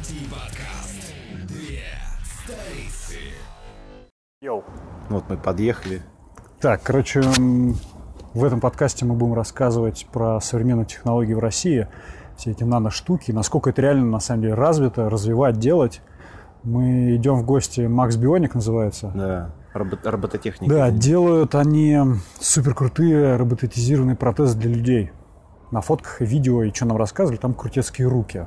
IT-подкаст. Две столицы. Йоу. Вот мы подъехали. Так, короче, в этом подкасте мы будем рассказывать про современные технологии в России, все эти нано-штуки, насколько это реально на самом деле развито, развивать, делать. Мы идем в гости, Макс Бионик называется. Да, робот- робототехника. Да, делают они супер крутые роботизированные протезы для людей. На фотках и видео, и что нам рассказывали, там крутецкие руки.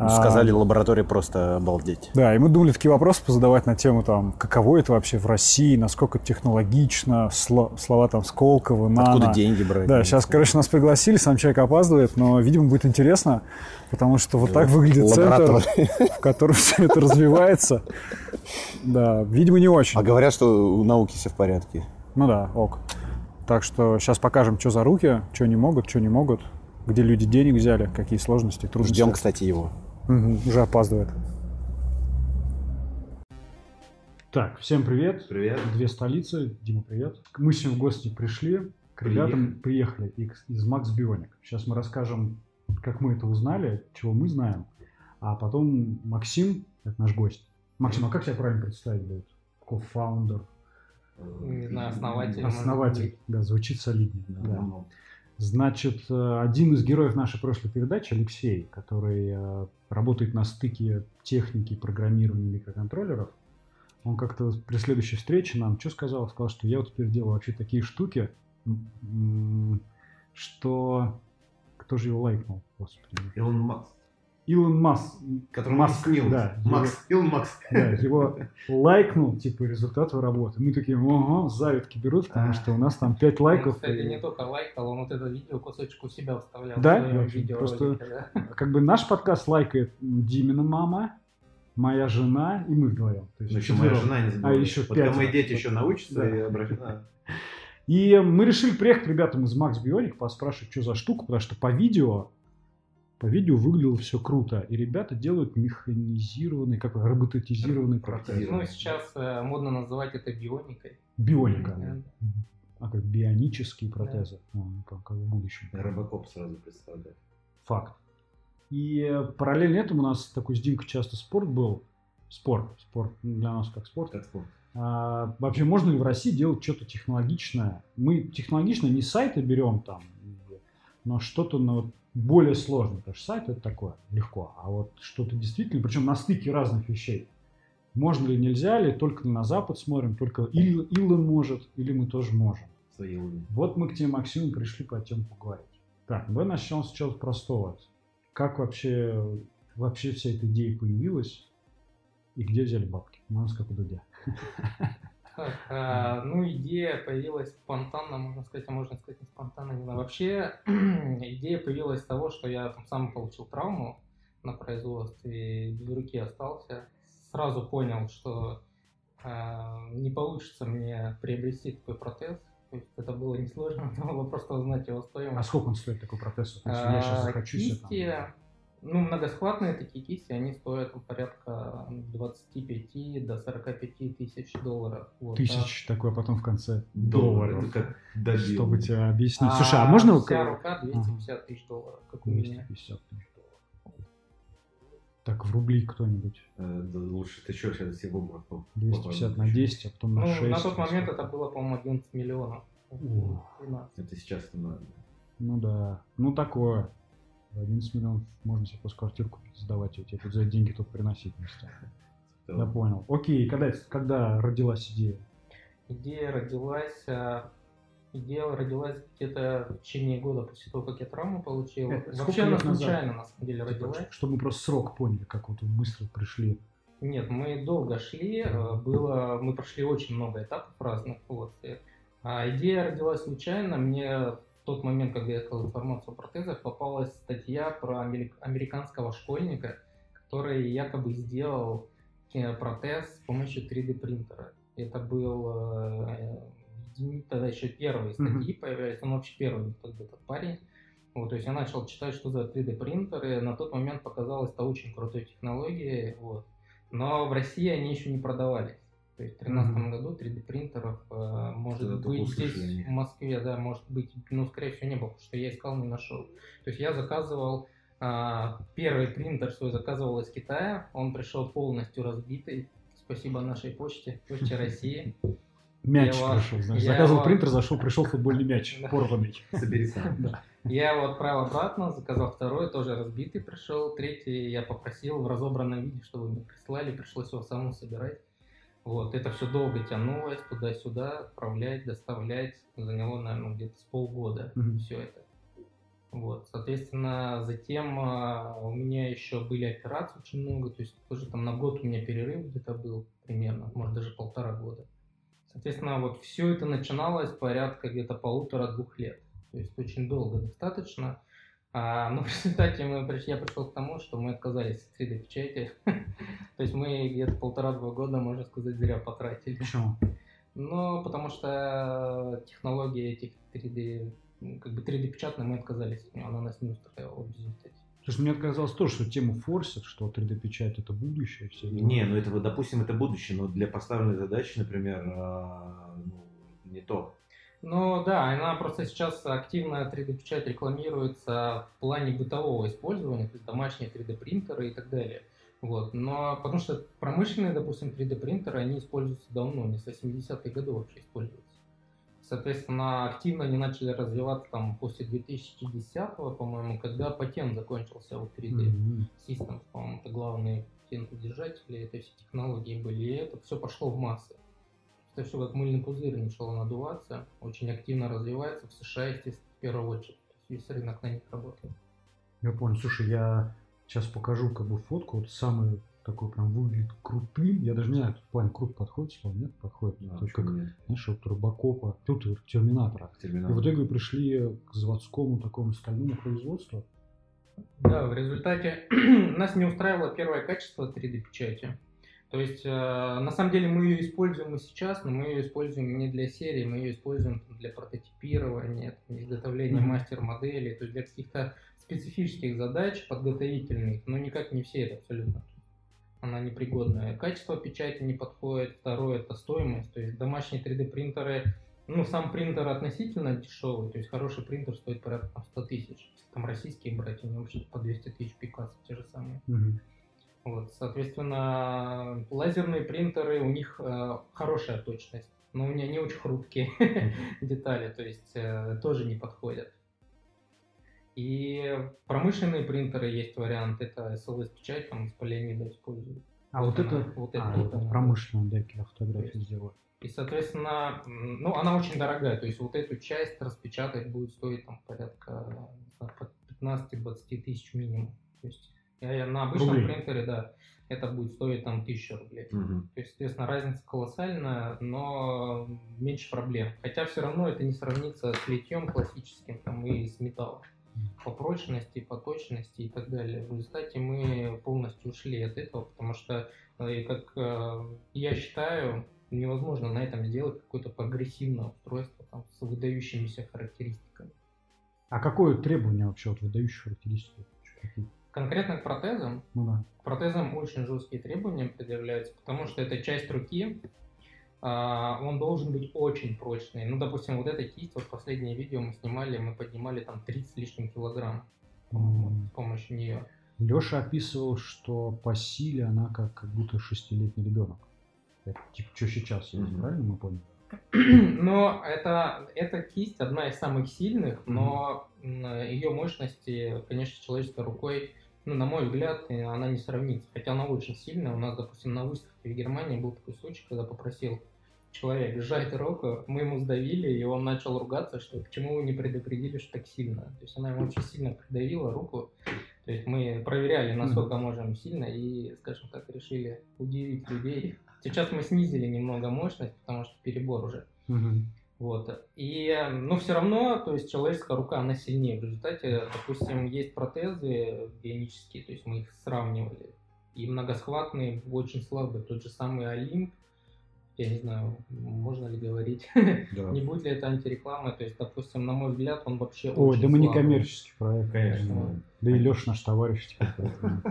Ну, Сказали, лаборатория просто обалдеть. Да, и мы думали такие вопросы позадавать на тему, там, каково это вообще в России, насколько технологично, сло- слова там Сколково, нано. Откуда деньги брать? Да, сейчас, короче, нас пригласили, сам человек опаздывает, но, видимо, будет интересно, потому что вот так выглядит центр, в котором все это развивается. Да, видимо, не очень. А говорят, что у науки все в порядке. Ну да, ок. Так что сейчас покажем, что за руки, что не могут, что не могут, где люди денег взяли, какие сложности, трудности. Ждем, кстати, его. Уже опаздывает. Так, всем привет. Привет. Две столицы. Дима, привет. Мы сегодня в гости пришли, к ребятам приехали из, из Макс Бионик. Сейчас мы расскажем, как мы это узнали, чего мы знаем. А потом Максим, это наш гость. Максим, а как тебя правильно представить будет? Кофаундер, Не знаю, основатель. основатель. Да, звучит солиднее. Да. Значит, э, один из героев нашей прошлой передачи, Алексей, который э, работает на стыке техники программирования микроконтроллеров, он как-то при следующей встрече нам что сказал? Сказал, что я вот теперь делаю вообще такие штуки, что... Кто же его лайкнул? Господи. Илон Макс. Илон Маск. Который Маск, Маск, да. Макс. Илон Макс. Да, его лайкнул, типа, результат его работы. Мы такие, ого, завидки берут, потому А. что у нас там 5 Он, лайков. кстати, и- не только лайкал, он вот это видео кусочек у себя вставлял. Да? в своем Да, видеоролике, просто- да. как бы наш подкаст лайкает Димина мама, моя жена и мы вдвоем. То есть Ну, еще моя жена не забывай. А, еще Вот пятеро. мои дети еще научатся Да. и обращаются. И мы решили приехать к ребятам из Макс Бионик, поспрашивать, что за штука, потому что по видео, по видео выглядело все круто. И ребята делают механизированный, как роботизированный протез. Ну, сейчас э, модно называть это бионикой. Бионика. Да. А как бионические протезы. Ну, как, как в будущем. Робокоп сразу представляю. Факт. И э, параллельно этому у нас такой с Димкой часто спорт был. Спорт. Спорт для нас как спорт. Как спорт. А, вообще, можно ли в России делать что-то технологичное? Мы технологично не сайты берем там, но что-то ну, более сложное. Потому что сайт это такое, легко. А вот что-то действительно, причем на стыке разных вещей. Можно ли, нельзя ли, только на Запад смотрим, только Ил- Илон может, или мы тоже можем. Вот мы к тебе, Максим, пришли по тему поговорить. Так, давай начнем с чего-то простого. Как вообще, вообще вся эта идея появилась? И где взяли бабки? Ну, как у Дудя. Так, а, ну, идея появилась спонтанно, можно сказать, а можно сказать не спонтанно, не знаю. Вообще, идея появилась с того, что я там сам получил травму на производстве, без руки остался. Сразу понял, что а, не получится мне приобрести такой протез. То есть это было несложно, надо было просто узнать его А стоимость. сколько он стоит такой протез? Если я сейчас А, захочу себе там- ну, многосхватные такие кисти, они стоят порядка 25 до 45 тысяч долларов. Вот, Тысяч а потом в конце Доллар. долларов. Это как добил. Чтобы тебе объяснить. А Слушай, а можно... Вся рука 250 тысяч долларов, как у меня. 250 тысяч долларов. Так, в рубли кто-нибудь. Э, да Лучше ты что, сейчас все в обморок поп- 250 на попадешь. 10, а потом на Ну, 6. на тот момент это было, по-моему, 11 миллионов. О. 13. Это сейчас надо. Ну да, ну такое. За 11 миллионов можно себе просто квартиру купить, сдавать ее, тебе тут за деньги тут приносить вместе. Я понял. Окей, когда, когда родилась идея? Идея родилась, а, идея родилась где-то в течение года после того, как я травму получил. Это Вообще она случайно, на самом деле, Типа, родилась. чтобы мы просто срок поняли, как вот вы быстро пришли. Нет, мы долго шли, э, было, мы прошли очень много этапов разных. Вот. И, а идея родилась случайно. Мне в тот момент, когда я искал информацию о протезах, попалась статья про амери- американского школьника, который якобы сделал э, протез с помощью 3D принтера. Это был э, едини- тогда еще первые статьи появлялись, он вообще первый бы, этот парень. Вот, то есть я начал читать, что за 3D принтеры. На тот момент показалось это очень крутой технологией. Вот. Но в России они еще не продавались. То есть в 2013 Мгм. году 3D принтеров э, может только быть здесь, в Москве, да, может быть, ну, скорее всего, не было, потому что я искал, не нашел. То есть я заказывал А, Первый принтер свой заказывал из Китая. Он пришел полностью разбитый. Спасибо нашей почте, почте России. Мяч Я его- пришел, знаешь. Заказывал его- принтер, зашел, пришел футбольный мяч, порванный. Собери сам. Я его отправил обратно, заказал второй, тоже разбитый пришел. Третий я попросил в разобранном виде, чтобы мне прислали, пришлось его самому собирать. Вот, это все долго тянулось, туда-сюда, отправлять, доставлять. Заняло, наверное, где-то с полгода Мгм. все это. Вот, соответственно, затем а, у меня еще были операции очень много, то есть тоже там на год у меня перерыв где-то был примерно, может даже полтора года. Соответственно, вот все это начиналось порядка где-то полутора-двух лет. То есть очень долго достаточно. А, но в результате мы, приш- я пришел к тому, что мы отказались от 3D-печати. То есть мы где-то полтора-два года, можно сказать, зря потратили. Почему? Но потому что технология этих 3D, ну, как бы 3D-печатной мы отказались от нее, она нас не устраивала в результате. Слушай, мне казалось тоже, что тему форсят, что 3D-печать это будущее. Все. Не, ну это, вот, допустим, это будущее, но для поставленной задачи, например, а, ну, не то. Ну да, она просто сейчас активно 3D-печать рекламируется в плане бытового использования, то есть домашние 3D-принтеры и так далее. Вот. Но потому что промышленные, допустим, 3D-принтеры, они используются давно, не с 80-х годов вообще используются. Соответственно, активно они начали развиваться там после 2010 по-моему, когда патент закончился у 3D. Мгм. Systems, по-моему, это главные патентодержатели этой всей технологии были, и это все пошло в массы. Это все как мыльный пузырь начало надуваться, очень активно развивается в США, естественно, в первую очередь. То есть Весь рынок на них работает. Я понял. Слушай, я сейчас покажу как бы фотку. Вот самый такой прям выглядит крутым. Я даже не знаю, тут в плане крут подходит слово, нет? Подходит. Да, То как, нет? знаешь, вот Робокопа, тут Терминатора. И Терминал. в итоге пришли к заводскому такому стальному производству. Да, в результате нас не устраивало первое качество 3D-печати. То есть, э, на самом деле, мы ее используем и сейчас, но мы ее используем не для серии, мы ее используем для прототипирования, изготовления Мгм. мастер-моделей, то есть для каких-то специфических задач подготовительных, но никак не все это абсолютно. Она непригодная. Качество печати не подходит. Второе это стоимость. То есть домашние 3D принтеры, ну сам принтер относительно дешевый, то есть хороший принтер стоит порядка там, 100 тысяч. Там российские брать, они вообще по 200 тысяч Пикассо те же самые. Мгм. Вот, соответственно, лазерные принтеры, у них э, хорошая точность, но у них они очень хрупкие детали, то есть э, тоже не подходят. И промышленные принтеры есть вариант, это SLS-печать, там из полиамида используют. А вот Она- это, вот а, это вот вот она. промышленная, да, я фотографию То есть- сделаю. И, соответственно, ну, она очень дорогая, то есть вот эту часть распечатать будет стоить там порядка не знаю, под 15-20 тысяч минимум. То есть на обычном Рублей. принтере, да, это будет стоить там 1000 рублей. Мгм. То есть, соответственно, разница колоссальная, но меньше проблем. Хотя все равно это не сравнится с литьем классическим там, и с металлом. По прочности, по точности и так далее. В результате мы полностью ушли от этого, потому что, э, как э, я считаю, невозможно на этом сделать какое-то прогрессивное устройство там, с выдающимися характеристиками. А какое требование вообще от выдающих характеристик? Конкретно к протезам Ну да. К протезам очень жесткие требования предъявляются, потому что это часть руки, а, он должен быть очень прочный. Ну, допустим, вот эта кисть, вот последнее видео мы снимали, мы поднимали там 30 с лишним килограмм М. с помощью нее. Леша описывал, что по силе она как, как будто шестилетний ребенок. Это типа что сейчас есть, Мгм. правильно мы поняли? Но это, эта кисть одна из самых сильных, но ее мощности, конечно, человеческой рукой, ну, на мой взгляд, э, она не сравнится. Хотя она очень сильная. У нас, допустим, на выставке в Германии был такой случай, когда попросил человек сжать руку, мы ему сдавили, и он начал ругаться, что почему вы не предупредили, что так сильно. То есть она ему очень сильно придавила руку. То есть мы проверяли, насколько можем сильно, и, скажем так, решили удивить людей. Сейчас мы снизили немного мощность, потому что перебор уже. Вот. И, э, но все равно, то есть человеческая рука, она сильнее. В результате, допустим, есть протезы бионические, то есть мы их сравнивали. И многосхватные очень слабые. Тот же самый Олимп, я не знаю, можно ли говорить, Да. не будет ли это антирекламой. То есть, допустим, на мой взгляд, он вообще Ой, очень да мы не коммерческий проект. Конечно. Да и Леша наш товарищ. Вот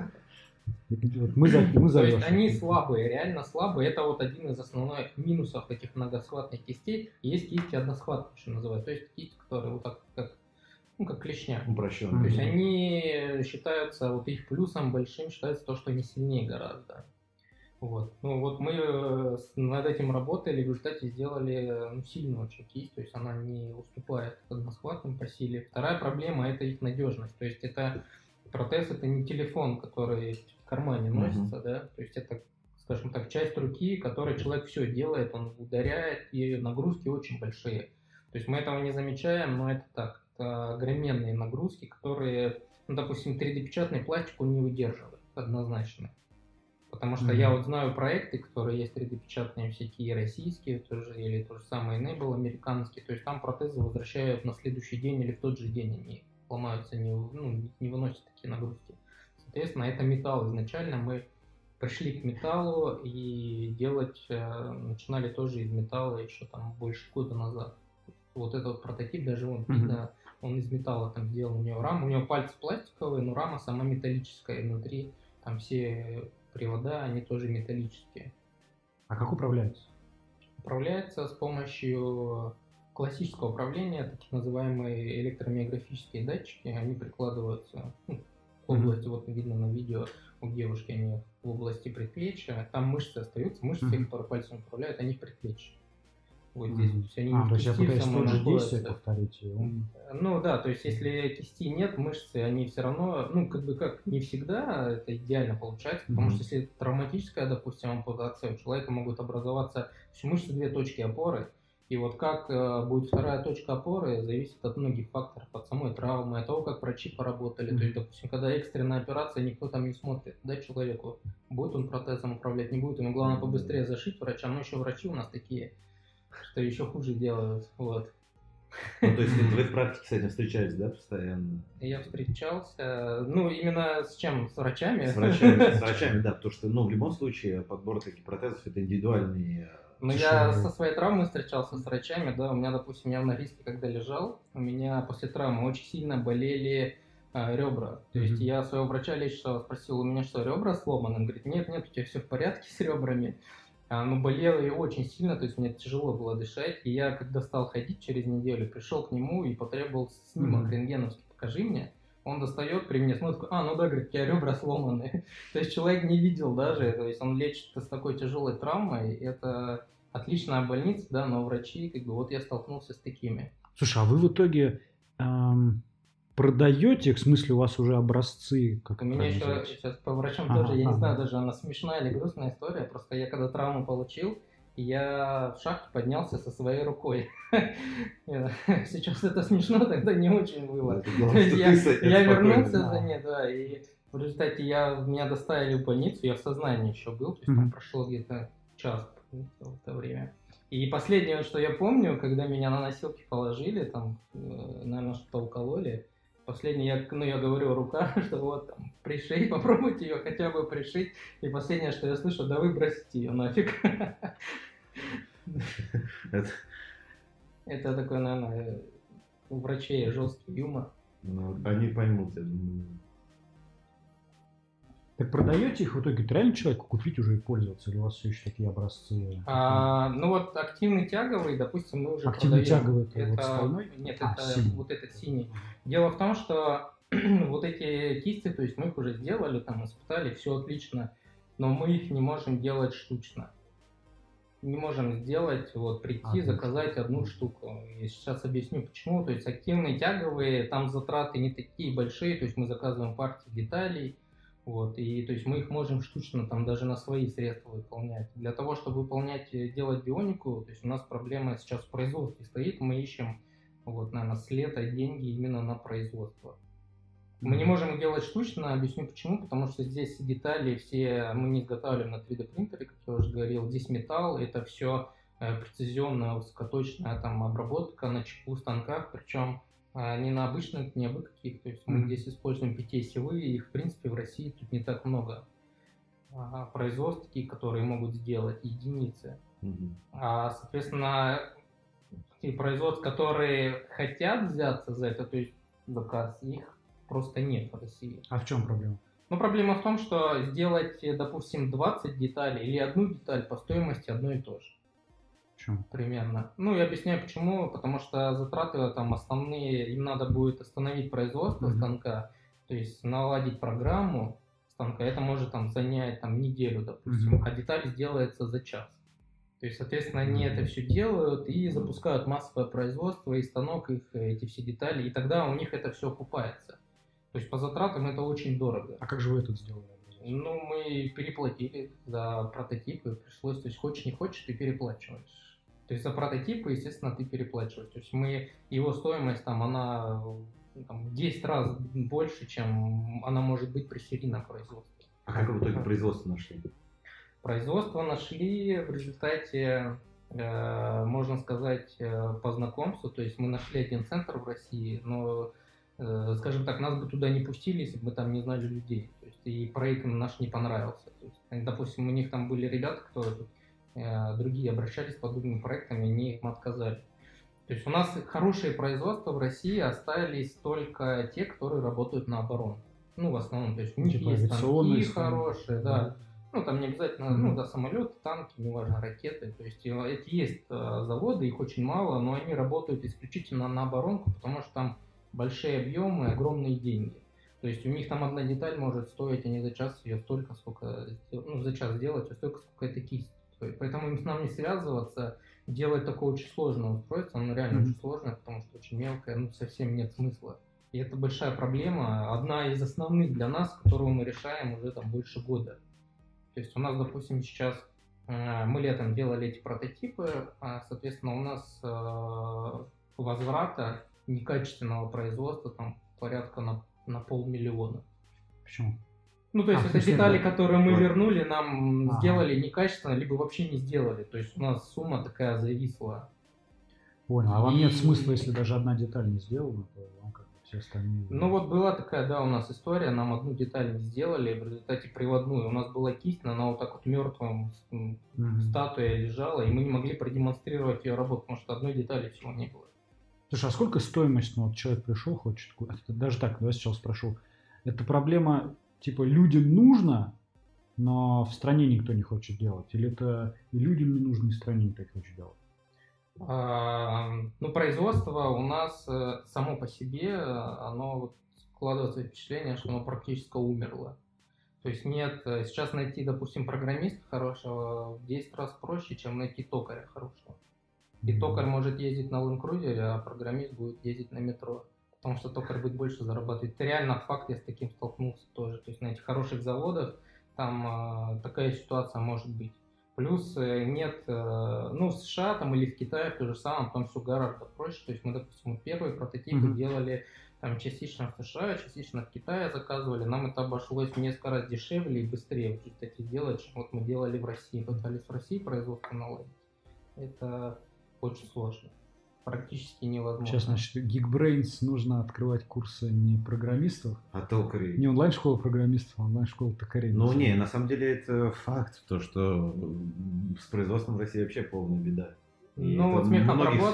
Мы за, мы за То есть они слабые, реально слабые. Это вот один из основных минусов этих многосхватных кистей. Есть кисти односхватные, что называют. То есть кисть, которая вот так как ну, как клешня. Упрощенно. То есть они считаются, вот их плюсом большим считается то, что они сильнее гораздо. Вот. Ну вот мы э, над этим работали, в результате сделали ну, сильную очень кисть, то есть она не уступает односхватным по силе. Вторая проблема это их надежность, то есть это протез это не телефон, который кармане носится, да, то есть это, скажем так, часть руки, которой человек все делает, он ударяет, и нагрузки очень большие. То есть мы этого не замечаем, но это так, это огроменные нагрузки, которые, ну, допустим, 3D-печатный пластик он не выдерживает однозначно. Потому что я Мгм. вот знаю проекты, которые есть 3D-печатные всякие российские тоже, или то же самое Enable американские. То есть там протезы возвращают на следующий день или в тот же день они ломаются, не, ну, не выносят такие нагрузки. Соответственно, это металл. Изначально мы пришли к металлу и делать э, начинали тоже из металла еще там больше года назад. Вот этот вот прототип даже он Мгм. видно, он из металла там сделан. У него рама, у него пальцы пластиковые, но рама сама металлическая. Внутри там все привода, они тоже металлические. А как управляется? Управляется с помощью классического управления, так называемые электромиографические датчики, они прикладываются ну, Мгм. области, вот видно на видео у девушки, они в области предплечья, там мышцы остаются, мышцы, Мгм. которые пальцами управляют, они в предплечье. Вот здесь, то есть они А, в то есть я кисти пытаюсь самой тот же действие повторить. Ну да, то есть если кисти нет, мышцы, они все равно, ну как бы как не всегда это идеально получается, потому Мгм. что если травматическая, допустим, ампутация, у человека могут образоваться то есть мышцы две точки опоры, и вот как э, будет вторая точка опоры, зависит от многих факторов, от самой травмы, от того, как врачи поработали. То есть, допустим, когда экстренная операция, никто там не смотрит, да, человеку, будет он протезом управлять, не будет, ему главное побыстрее зашить врачам, но еще врачи у нас такие, что еще хуже делают, вот. Ну, то есть вы в практике с этим встречаетесь, да, постоянно? Я встречался, ну, именно с чем? С врачами? С врачами, с врачами, да, потому что, ну, в любом случае, подбор таких протезов это индивидуальный. Э, Ну, я со своей травмой встречался с врачами, да, у меня, допустим, я в Норильске, когда лежал, у меня после травмы очень сильно болели а, ребра. То есть Мгм. я своего врача лечащего спросил, у меня что, ребра сломаны? Он говорит, нет, нет, у тебя все в порядке с ребрами. А, ну, болело и очень сильно, то есть мне тяжело было дышать. И я, когда стал ходить через неделю, пришел к нему и потребовал снимок Мгм. рентгеновский, покажи мне. Он достает при мне, смотрит, а, ну да, говорит, у тебя ребра сломаны. То есть человек не видел даже, то есть он лечит с такой тяжелой травмой, это отличная больница, да, но врачи, как бы, вот я столкнулся с такими. Слушай, а вы в итоге эм, продаете, в смысле у вас уже образцы? Как У меня еще сейчас по врачам Ага, тоже, я не ага. знаю, даже она смешная или грустная история, просто я когда травму получил, я в шахте поднялся со своей рукой. Сейчас это смешно, тогда не очень было. что я, вернулся за ней, да, и в результате я, меня доставили в больницу, я в сознании еще был, то есть там прошло где-то час в это время. И последнее, что я помню, когда меня на носилки положили, там, э, наверное, что-то укололи, последнее, я, ну, я говорю, рука, что вот, там, пришей, попробуйте ее хотя бы пришить, и последнее, что я слышу, да выбросите ее нафиг. Это- Это такой, наверное, у врачей жесткий юмор. Ну, они поймут, я думаю. Так продаете их в итоге реально человеку купить уже и пользоваться? Или у вас все еще такие образцы? А, ну вот активный тяговый, допустим, мы уже Активный продаем. тяговый это вот стальной? Нет, А, это синий. вот этот синий. Дело в том, что вот эти кисти, то есть мы их уже сделали, там испытали, все отлично, но мы их не можем делать штучно. Не можем сделать, вот прийти, Одну заказать штуку. одну штуку. И сейчас объясню почему. То есть активные тяговые, там затраты не такие большие, то есть мы заказываем партии деталей, вот, и то есть мы их можем штучно там даже на свои средства выполнять. Для того, чтобы выполнять, э, делать бионику, то есть у нас проблема сейчас в производстве стоит, мы ищем, вот, наверное, с лета деньги именно на производство. Мы не можем делать штучно, объясню почему, потому что здесь детали все мы не изготавливаем на 3D принтере, как я уже говорил, здесь металл, это все прецизионная, высокоточная там обработка на чеку станках, причем а, не на обычных, не абы каких, то есть мы Мгм. здесь используем PTSевые, их в принципе в России тут не так много. А, производств таких, которые могут сделать единицы. Мгм. А, соответственно, те производств, которые хотят взяться за это, то есть заказ, их просто нет в России. А в чем проблема? Но проблема в том, что сделать, допустим, 20 деталей или одну деталь по стоимости одно и то же. Почему? примерно. Ну, я объясняю почему. Потому что затраты там основные, им надо будет остановить производство Мгм. станка, то есть наладить программу станка. Это может там занять там неделю, допустим, Мгм. а деталь сделается за час. То есть, соответственно, они это все делают и запускают массовое производство, и станок их, эти все детали, и тогда у них это все окупается. То есть по затратам это очень дорого. А как же вы это сделали? Ну, мы переплатили за прототипы, пришлось, то есть хочешь не хочешь, ты переплачиваешь. То есть за прототипы, естественно, ты переплачиваешь. То есть мы, его стоимость там, она ну, там, в 10 раз больше, чем она может быть при серийном производстве. А как вы в итоге производство нашли? Производство нашли в результате, э, можно сказать, э, по знакомству. То есть мы нашли один центр в России, но, скажем так, нас бы туда не пустили, если бы мы там не знали людей. То есть и проект наш не понравился. То есть, э, допустим, у них там были ребята, которые э, другие обращались с подобными проектами, они им отказали. То есть у нас хорошие производства в России остались только те, которые работают на оборону. Ну, в основном, то есть у них Типа есть станки. хорошие, да. Ну, там не обязательно, Мгм. ну, да, самолеты, танки, неважно, ракеты. То есть э, эти есть э, заводы, их очень мало, но они работают исключительно на оборонку, потому что там большие объемы, огромные деньги. То есть у них там одна деталь может стоить, они за час ее столько, сколько, ну, за час сделать, а столько, сколько это кисть стоит. Поэтому им с нами связываться, делать такое очень сложное устройство, оно реально Мгм. очень сложное, потому что очень мелкое, ну, совсем нет смысла. И это большая проблема, одна из основных для нас, которую мы решаем уже там больше года. То есть у нас, допустим, сейчас э, мы летом делали эти прототипы, а, соответственно, у нас э, возврата некачественного производства там порядка на, на полмиллиона. Почему? Ну, то есть А, это детали, которые мы Вот. вернули, нам Ага. сделали некачественно, либо вообще не сделали. То есть у нас сумма такая зависла. Понял. А вам нет смысла, если даже одна деталь не сделана, то вам как все остальные... Ну вот была такая, да, у нас история, нам одну деталь не сделали, в результате приводную. У нас была кисть, но она вот так вот мертвым Мгм. статуя лежала, и мы не могли продемонстрировать ее работу, потому что одной детали всего не было. Слушай, а сколько стоимость, ну вот человек пришел, хочет, даже так, давай сначала спрошу. Это проблема, типа, людям нужно, но в стране никто не хочет делать? Или это и людям не нужно, и стране никто не хочет делать? А, Ну, производство у нас э, само по себе, э, оно складывается впечатление, что оно практически умерло. То есть нет, э, сейчас найти, допустим, программиста хорошего в 10 раз проще, чем найти токаря хорошего. И токарь может ездить на Cruiser, а программист будет ездить на метро. Потому что токарь будет больше зарабатывать. Это реально факт, я с таким столкнулся тоже. То есть на этих хороших заводах там э, такая ситуация может быть. Плюс э, нет, э, ну в США там или в Китае то же самое, там все гораздо проще. То есть мы, допустим, вот первые прототипы Мгм. делали там частично в США, частично в Китае заказывали. Нам это обошлось в несколько раз дешевле и быстрее в результате сделать, чем вот мы делали в России. Пытались в России производство наладить. Это очень сложно. Практически невозможно. Сейчас, значит, Geekbrains нужно открывать курсы не программистов, А токарей? не онлайн-школа программистов, а онлайн-школа токарей. Ну не, на самом деле это факт, то что с производством в России вообще полная беда. И Ну вот с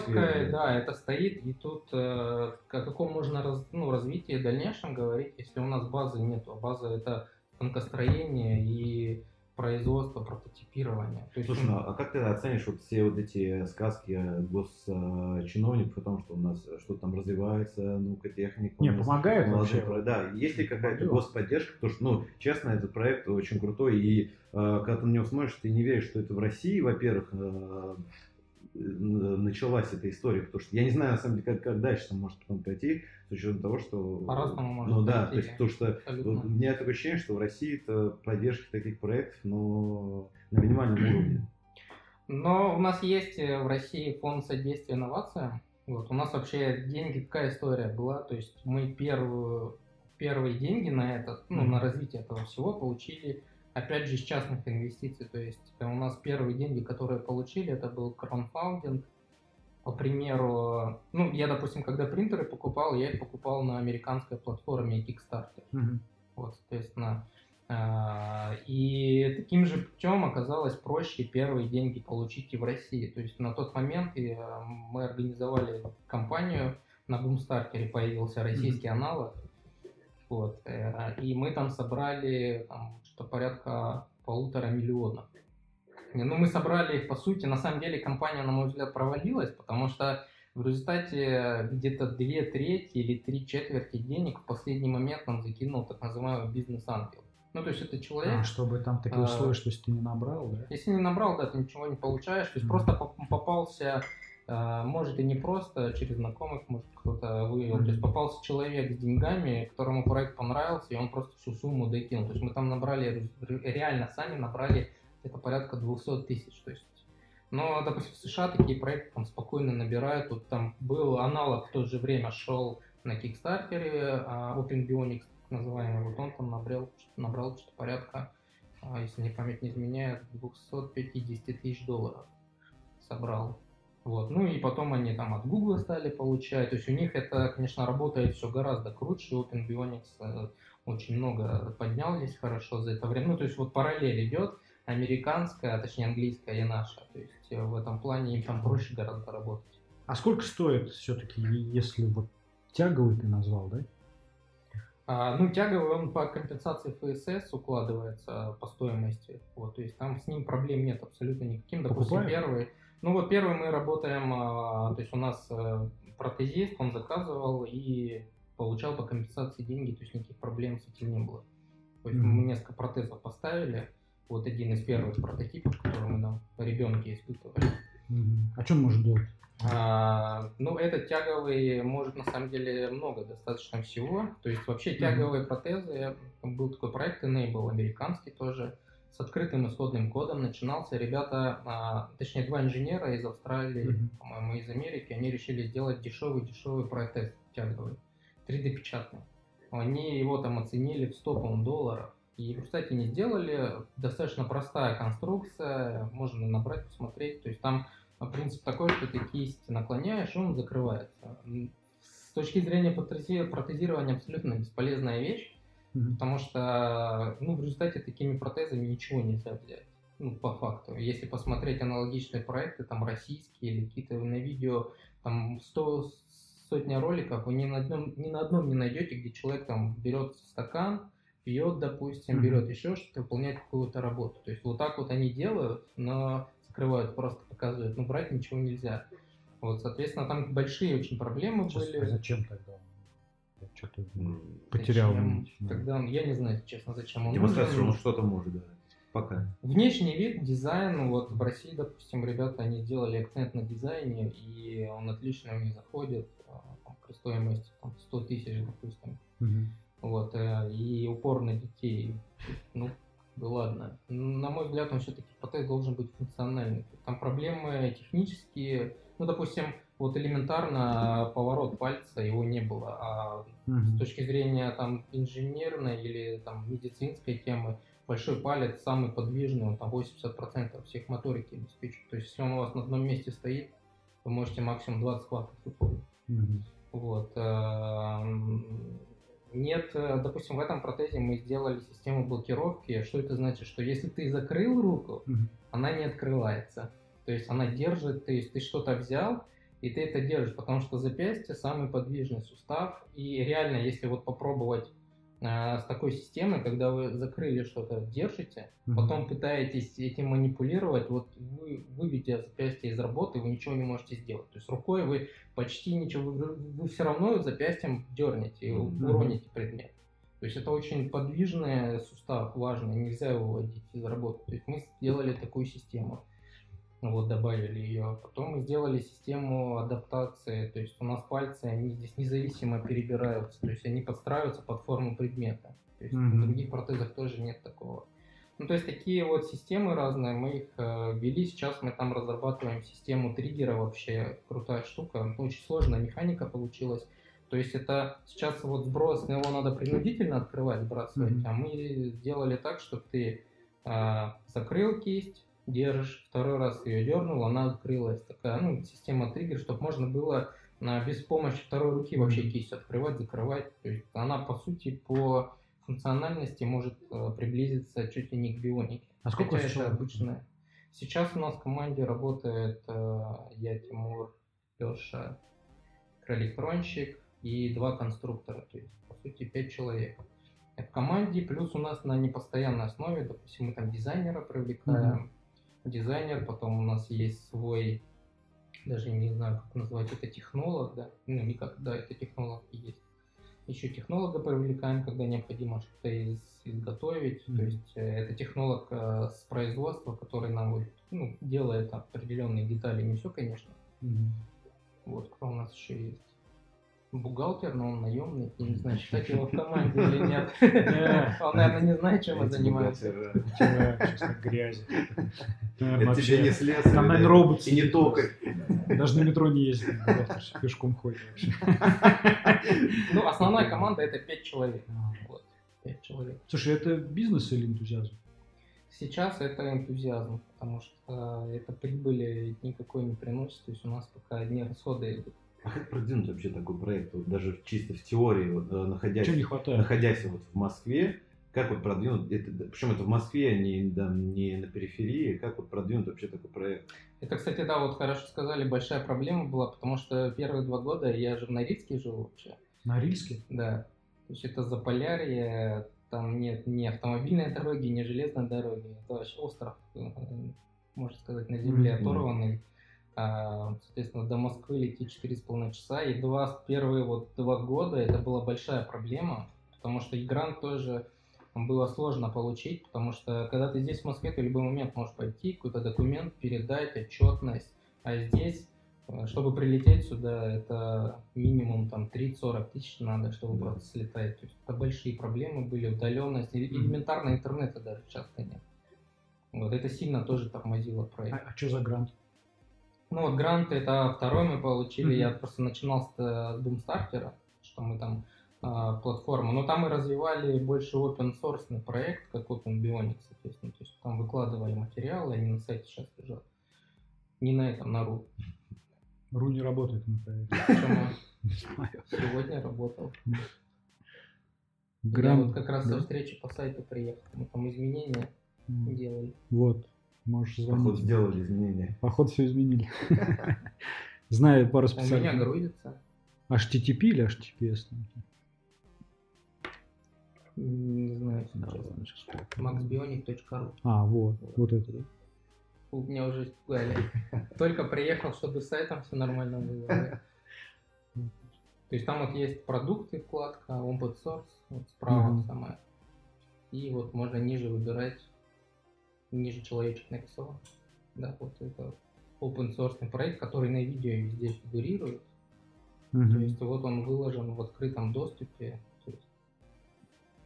сферах. да, это стоит, и тут э, о каком можно раз- ну, развитии в дальнейшем говорить, если у нас базы нету, а база это тонкостроение и производство, прототипирование. То есть, Слушай, ну, а как ты оценишь вот все вот эти сказки госчиновников о том, что у нас что-то там развивается, наука, техника? Не, помогает вообще. про- Да, есть ли какая-то господдержка? Потому что, ну, честно, этот проект очень крутой, и э, когда ты на него смотришь, ты не веришь, что это в России, во-первых, э, началась эта история, потому что я не знаю, на самом деле, как, как дальше там может потом пойти, с учетом того, что... По-разному может Ну да, пойти. то есть, потому что абсолютно. у меня такое ощущение, что в России это поддержки таких проектов, но на минимальном уровне. Но у нас есть э, в России фонд содействия инновациям. Вот, у нас вообще деньги, какая история была, то есть мы первую, первые деньги на это, ну, Мгм. на развитие этого всего получили, опять же, из частных инвестиций. То есть э, у нас первые деньги, которые получили, это был краудфандинг. По примеру, ну, я, допустим, когда принтеры покупал, я их покупал на американской платформе Kickstarter. Мгм. Вот, соответственно, а, и таким же путем оказалось проще первые деньги получить и в России. То есть на тот момент а, мы организовали компанию, на Бумстартере появился российский аналог. Вот, э, и мы там собрали там, что порядка полутора миллионов. Ну мы собрали их, по сути, на самом деле компания, на мой взгляд, провалилась, потому что в результате где-то две трети или три четверти денег в последний момент нам закинул так называемый бизнес-ангел. Ну, то есть это человек... А, чтобы там такие А, условия, что если ты не набрал, да? Если не набрал, да, ты ничего не получаешь. То есть Мгм. просто поп- попался, может и не просто, через знакомых, может кто-то вывел. То есть попался человек с деньгами, которому проект понравился, и он просто всю сумму докинул. То есть мы там набрали, ре- реально сами набрали это порядка 200 тысяч. То есть но, допустим, в США такие проекты там спокойно набирают. Вот там был аналог в то же время шел на Кикстартере, а, Open Bionics, так называемый. Вот он там набрал, набрал что-то порядка, а, если мне память не изменяет, 250 тысяч долларов собрал. Вот. Ну и потом они там от Google стали получать. То есть у них это, конечно, работает все гораздо круче. Open Bionics э, очень много поднялись хорошо за это время. Ну, то есть вот параллель идет американская, а точнее английская и наша. То есть э, в этом плане им там проще гораздо работать. А сколько стоит все-таки, если вот тяговый ты назвал, да? А, ну, тяговый он по компенсации ФСС укладывается по стоимости. Вот, то есть там с ним проблем нет абсолютно никаким. Допустим, Покупают? первый. Ну вот первый мы работаем, а, то есть у нас э, протезист, он заказывал и получал по компенсации деньги, то есть никаких проблем с этим не было. То есть мы несколько протезов поставили. Вот один из первых прототипов, который мы там по ребенке испытывали. А что он может делать? А, ну, этот тяговый может на самом деле много достаточно всего. То есть вообще тяговые протезы, там был такой проект Enable, американский тоже, с открытым исходным кодом начинался. Ребята, а, точнее два инженера из Австралии, Мгм. по-моему, из Америки, они решили сделать дешевый-дешевый протез тяговый, 3D-печатный. Они его там оценили в 100 по-моему, долларов. И результате не сделали. Достаточно простая конструкция, можно набрать, посмотреть. То есть там а, принцип такой, что ты кисть наклоняешь, и он закрывается. С точки зрения протези- протезирования абсолютно бесполезная вещь, Мгм. потому что ну, в результате такими протезами ничего нельзя взять. Ну, по факту. Если посмотреть аналогичные проекты, там российские или какие-то на видео, там 100 сотня роликов, вы ни на, одном, ни на одном не найдете, где человек там берет стакан, пьет, допустим, берет еще что-то, выполняет какую-то работу. То есть вот так вот они делают, но скрывают, просто показывают, ну брать ничего нельзя. Вот, соответственно, там большие очень проблемы Сейчас, были. а зачем тогда? Я что-то потерял. Зачем? нить, да. Когда он, я не знаю, честно, зачем он Демонстрация, нужен. он что-то может, да. Пока. Внешний вид, дизайн, вот в России, допустим, ребята, они сделали акцент на дизайне, и он отлично у них заходит, а, там, при стоимости там, 100 тысяч, допустим, Мгм. вот, э, и упор на детей, ну, да ладно. На мой взгляд, он все-таки протез должен быть функциональный. Там проблемы технические, ну, допустим, вот элементарно поворот пальца, его не было, а Мгм. с точки зрения там инженерной или там медицинской темы, большой палец самый подвижный, он там 80% всех моторики обеспечивает. То есть, если он у вас на одном месте стоит, вы можете максимум 20 хватов выполнить. Мгм. Вот. эм, Нет, э, допустим, в этом протезе мы сделали систему блокировки. Что это значит? Что если ты закрыл руку, Мгм. она не открывается. То есть она держит, то есть ты что-то взял, и ты это держишь, потому что запястье самый подвижный сустав. И реально, если вот попробовать э, с такой системой, когда вы закрыли что-то, держите, Мгм. потом пытаетесь этим манипулировать, вот вы, выведя запястье из работы, вы ничего не можете сделать. То есть рукой вы почти ничего, вы, все равно запястьем дернете, Мгм. уроните предмет. То есть это очень подвижный сустав, важный, нельзя его выводить из работы. То есть мы сделали такую систему, вот добавили ее. Потом мы сделали систему адаптации, то есть у нас пальцы, они здесь независимо перебираются, то есть они подстраиваются под форму предмета. То есть Мгм. в других протезах тоже нет такого. Ну, то есть такие вот системы разные, мы их э, ввели, сейчас мы там разрабатываем систему триггера вообще, крутая штука, очень сложная механика получилась. То есть это сейчас вот сброс, его надо принудительно открывать, сбрасывать, Мгм. а мы сделали так, чтобы ты а, закрыл кисть, держишь, второй раз ее дернул, она открылась. Такая, ну, система триггер, чтобы можно было без помощи второй руки вообще кисть открывать, закрывать. То есть она, по сути, по функциональности может э, приблизиться чуть ли не к бионике. А сколько Хотя это обычное. Сейчас у нас в команде работает э, я, Тимур, Леша, электронщик и два конструктора. То есть, по сути, пять человек. В команде, плюс у нас на непостоянной основе, допустим, мы там дизайнера привлекаем, дизайнер, потом у нас есть свой, даже не знаю, как назвать это, технолог, да, ну, не как, да, это технолог и есть. Еще технолога привлекаем, когда необходимо что-то из, изготовить. Мгм. То есть э, это технолог э, с производства, который нам вот, ну, делает определенные детали. Не все, конечно. Мгм. Вот, кто у нас еще есть? Бухгалтер, но он наемный. Я не знаю, считать его в команде или нет. Он, наверное, не знает, чем он занимается. честно, грязи. Это тебе не слесарь, Там, наверное, робот И не токарь. Даже на метро не ездит, пешком ходит вообще. Ну, основная команда это 5 человек. А. 5 человек. Слушай, это бизнес или энтузиазм? Сейчас это энтузиазм, потому что это прибыли никакой не приносит, то есть у нас пока одни расходы идут. А как продвинуть вообще такой проект? Вот даже чисто в теории, вот, э, находясь, Чего не хватает? находясь вот в Москве, как вот продвинуть, это, причем это в Москве, а не, да, не на периферии, как вот продвинуть вообще такой проект? Это, кстати, да, вот хорошо сказали, большая проблема была, потому что первые два года я же в Норильске жил вообще, На Рильске? да. То есть это Заполярье, там нет ни автомобильной дороги, ни железной дороги, это вообще остров, э, можно сказать, на земле Мгм. оторванный. А, соответственно, до Москвы лететь 4,5 часа, и два, первые вот два года это была большая проблема, потому что и грант тоже было сложно получить, потому что когда ты здесь в Москве, ты в любой момент можешь пойти, какой-то документ передать, отчетность, а здесь, э, чтобы прилететь сюда, это минимум там 30-40 тысяч надо, чтобы Да. просто слетать. То есть это большие проблемы были, удаленность, элементарно интернета даже часто нет. Вот это сильно тоже тормозило проект. А, что за грант? Ну вот грант это второй мы получили. Мгм. Я просто начинал с, э, с Boomstarter, что мы там а, платформу. Но там мы развивали больше open source проект, как Open Bionics, соответственно. То есть там выкладывали материалы, они на сайте сейчас лежат. Не на этом, на ру. Ру не работает на проекте. Почему сегодня работал. Я Грант. вот как раз да? со встречи по сайту приехал. Мы там изменения делали. Вот. Можешь Поход звонить. сделали изменения. Поход все изменили. Знаю пару У меня грузится. HTTP или HTTPS? Не знаю, maxbionic.ru А, вот. Вот это, да? Меня уже испугали. Только приехал, чтобы с сайтом все нормально было. То есть там вот есть продукты, вкладка, open source, вот справа самая. И вот можно ниже выбирать, ниже человечек нарисован. Да, вот это open source проект, который на видео везде фигурирует. То Мгм. есть вот он выложен в открытом доступе. То есть,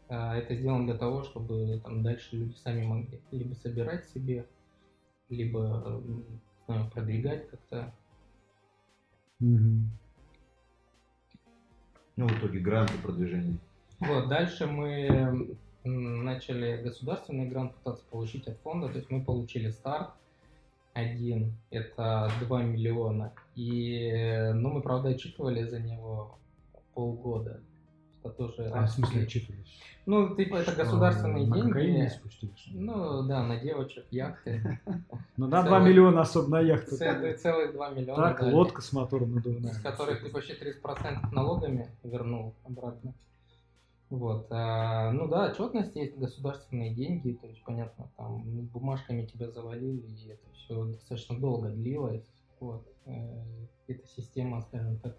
а, это сделано для того, чтобы там дальше люди сами могли либо собирать себе, либо знаю, продвигать как-то. Мгм. Ну, в итоге гранты продвижения. Вот, дальше мы начали государственный грант пытаться получить от фонда, то есть мы получили старт один, это 2 миллиона, и, э, ну, мы, правда, отчитывали за него полгода. Это тоже А, в смысле отчитывались? Ну, типа, это Что, государственные на деньги. спустили, что ли? Ну, да, на девочек, яхты. Ну да, целый- 2 миллиона особо на яхту. Целых целых 2 миллиона. Так, лодка с мотором надувная. Из которых ты почти 30% налогами вернул обратно. Вот. а, ну да, отчетность есть, государственные деньги, то есть, понятно, там бумажками тебя завалили, и это все достаточно долго длилось. Вот. э, Эта система, скажем так,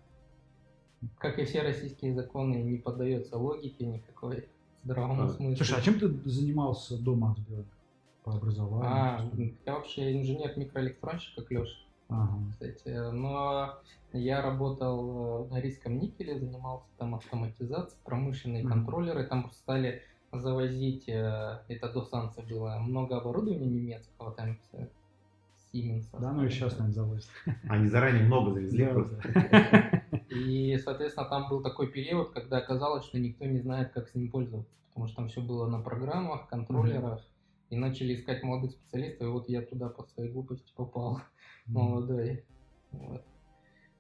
как и все российские законы, не поддается логике никакой, здравому А, смыслу. Слушай, а чем ты занимался до Макс Биона? По образованию? А, я вообще инженер-микроэлектронщик, как Леша, Ага. кстати. Но я работал э, на рисском никеле, занимался там автоматизацией, промышленные контроллеры. Там стали завозить, э, это до санкций было, много оборудования немецкого, там э, Siemens. Да, ну и сейчас, наверное, завозят. Они заранее много завезли Да, просто. И, соответственно, там был такой период, когда оказалось, что никто не знает, как с ним пользоваться, потому что там все было на программах, контроллерах, и начали искать молодых специалистов, и вот я туда по своей глупости попал, молодой. Вот.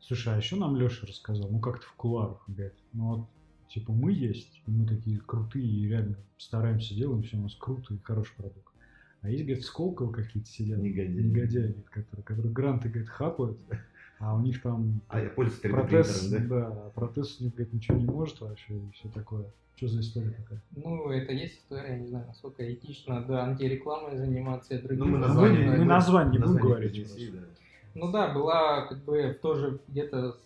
Слушай, а еще нам Леша рассказал, ну как-то в кулуарах, он говорит, ну вот, типа мы есть, и мы такие крутые, и реально стараемся, делаем все, у нас круто и хороший продукт. А есть, говорит, Сколково какие-то сидят, Негодяи. негодяи, говорит, которые, которые гранты, говорит, хапают, А у них там А я пользуюсь 3D протез, принтером, да? да, а протез, говорит, ничего не может вообще и все такое. Что за история такая? Ну, это есть история, я не знаю, насколько этично, да, антирекламой заниматься и другим. Ну, мы Мы- название, мы название не будем название говорить просто. да. Ну да, была как бы в то же где-то,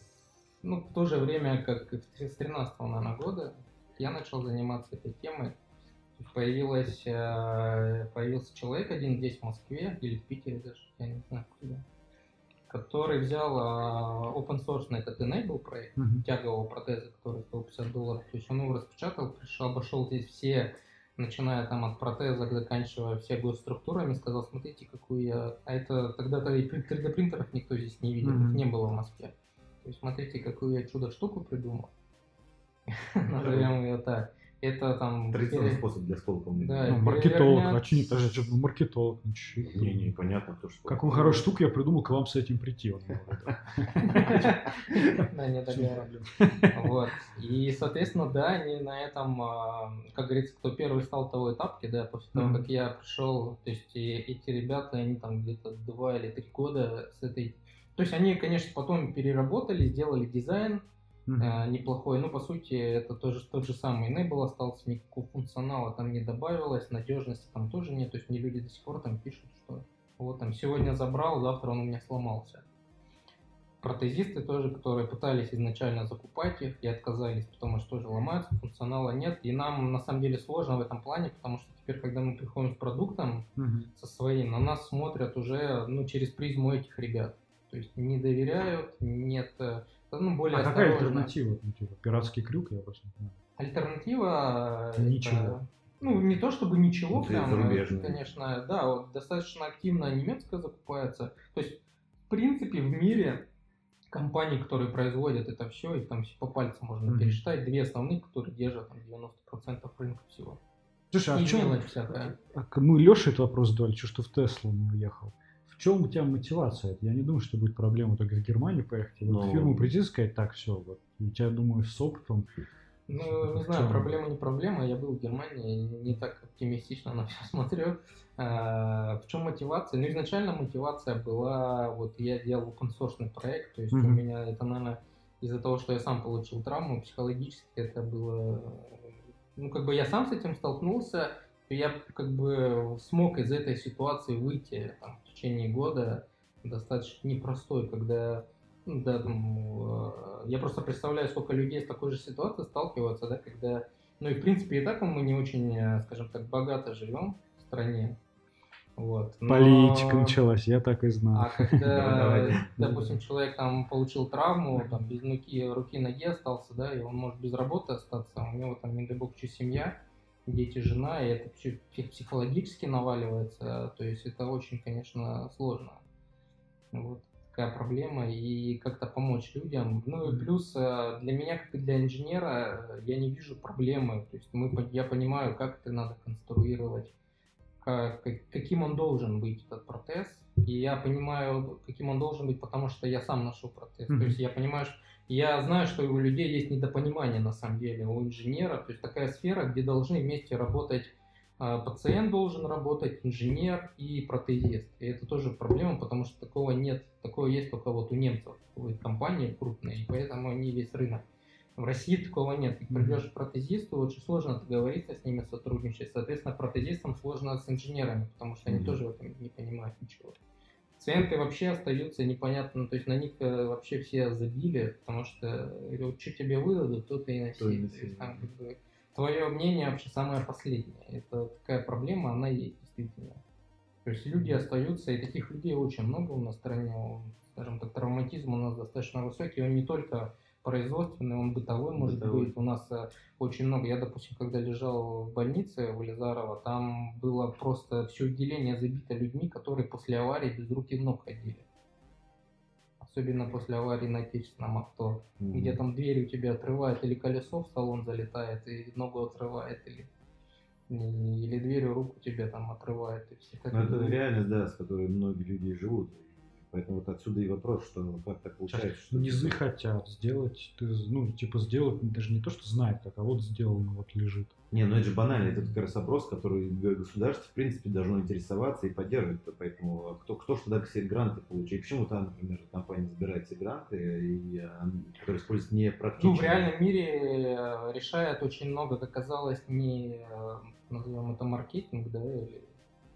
ну, в то же время, как и с 13 наверное, года, я начал заниматься этой темой. Появилась, э, появился человек один здесь, в Москве, или в Питере даже, я не знаю, куда, который взял а, open source этот Enable проект, Мгм. тягового протеза, который стоил 50 долларов. То есть он его распечатал, пришел, обошел здесь все, начиная там от протеза, заканчивая все госструктурами, сказал, смотрите, какую я... А это тогда-то и 3D принтеров никто здесь не видел, Мгм. их не было в Москве. То есть смотрите, какую я чудо-штуку придумал. Назовем ее так. Это там... Традиционный пере- способ для сколкового. Да, Ну, маркетолог, а перевернять- что не даже же маркетолог, ну, чё это? Не, не, понятно, то, что... Какую хорошую штуку я придумал к вам с этим прийти. Да, не. Вот. И, соответственно, да, они на этом, а, как говорится, кто первый стал, того и тапки, да, после того, как я пришел, то есть эти ребята, они там где-то два или три года с этой... То есть они, конечно, потом переработали, сделали дизайн Э, неплохой, но по сути это тоже тот же самый Enable остался, никакого функционала там не добавилось, надежности там тоже нет, то есть мне люди до сих пор там пишут, что вот там сегодня забрал, завтра он у меня сломался протезисты тоже, которые пытались изначально закупать их и отказались, потому что тоже ломаются, функционала нет. И нам на самом деле сложно в этом плане, потому что теперь, когда мы приходим с продуктом Мгм. со своим, на нас смотрят уже ну, через призму этих ребят. То есть не доверяют, нет, э, ну, более А какая осторожно. альтернатива? Ну, типа, пиратский крюк, я просто не знаю. Альтернатива... это, Ничего. ну, не то чтобы ничего, Ну, прям, зарубежная. это, конечно, да, вот достаточно активно немецкая закупается. То есть, в принципе, в мире компаний, которые производят это все, их там все по пальцам можно Мгм. пересчитать, две основные, которые держат там 90% рынка всего. Слушай, а И мелочь всякая. Мы Леше этот вопрос задали, что, что в Теслу не уехал. В чем у тебя мотивация? Я не думаю, что будет проблема только в Германию поехать. И вот Ну. в фирму прийти и сказать, так, все, вот, у тебя, думаю, с опытом. Ну, не знаю, проблема не проблема. Я был в Германии, не так оптимистично на все смотрю. А, В чем мотивация? Ну, изначально мотивация была, вот я делал open source проект, то есть у Мгм. меня это, наверное, из-за того, что я сам получил травму, психологически это было... Ну, как бы я сам с этим столкнулся, и я как бы смог из этой ситуации выйти там, течение года достаточно непростой, когда ну, да, там, э, я просто представляю, сколько людей с такой же ситуацией сталкиваются, да, когда, ну и в принципе и так мы не очень, э, скажем так, богато живем в стране, вот. но- Политика началась, я так и знал. А когда, допустим, человек там получил травму, там без руки, руки, ноги остался, да, и он может без работы остаться, а у него там, не дай бог, еще семья, дети, жена, и это псих- психологически наваливается, то есть это очень, конечно, сложно. Вот такая проблема, и как-то помочь людям. Ну и плюс э, для меня, как и для инженера, э, я не вижу проблемы, то есть мы, я понимаю, как это надо конструировать, как- каким он должен быть, этот протез. И я понимаю, каким он должен быть, потому что я сам ношу протез. Мгм. То есть я понимаю, что я знаю, что у людей есть недопонимание на самом деле, у инженера. То есть такая сфера, где должны вместе работать а, пациент должен работать, инженер и протезист. И это тоже проблема, потому что такого нет, такого есть только вот у немцев, у компании крупные, и поэтому они весь рынок. В России такого нет. Ты придешь к протезисту, очень сложно договориться с ними, сотрудничать. Соответственно, протезистам сложно с инженерами, потому что они Мгм. тоже в этом не понимают ничего. Пациенты вообще остаются непонятно, то есть на них э, вообще все забили, потому что э, вот что тебе выдадут, то ты и носи. То есть, там, как бы, твое мнение вообще самое последнее. Это такая проблема, она есть действительно. То есть люди остаются, и таких людей очень много у нас в стране. Скажем так, травматизм у нас достаточно высокий. Он не только производственный, он бытовой может Бытовой. быть. У нас э, очень много. Я, допустим, когда лежал в больнице в Елизарова, там было просто все отделение забито людьми, которые после аварии без рук и ног ходили. Особенно после аварии на отечественном авто Мгм. где там дверь у тебя отрывает, или колесо в салон залетает, и ногу отрывает, или, или дверью руку тебе там отрывает. И все Ну, это реальность, да, с которой многие люди живут. Поэтому вот отсюда и вопрос, что как так получается. Что Низы хотят сделать, ты, ну, типа сделать даже не то, что знает как, а вот сделано, вот лежит. Не, ну это же банально, это как раз вопрос, который государство, в принципе, должно интересоваться и поддерживать. Поэтому а кто, кто ж тогда все гранты получит? И почему там, например, компания забирает все гранты, и, которые используются не практически? Ну, в реальном мире э, решает очень много, как оказалось, не, э, назовем это маркетинг, да, или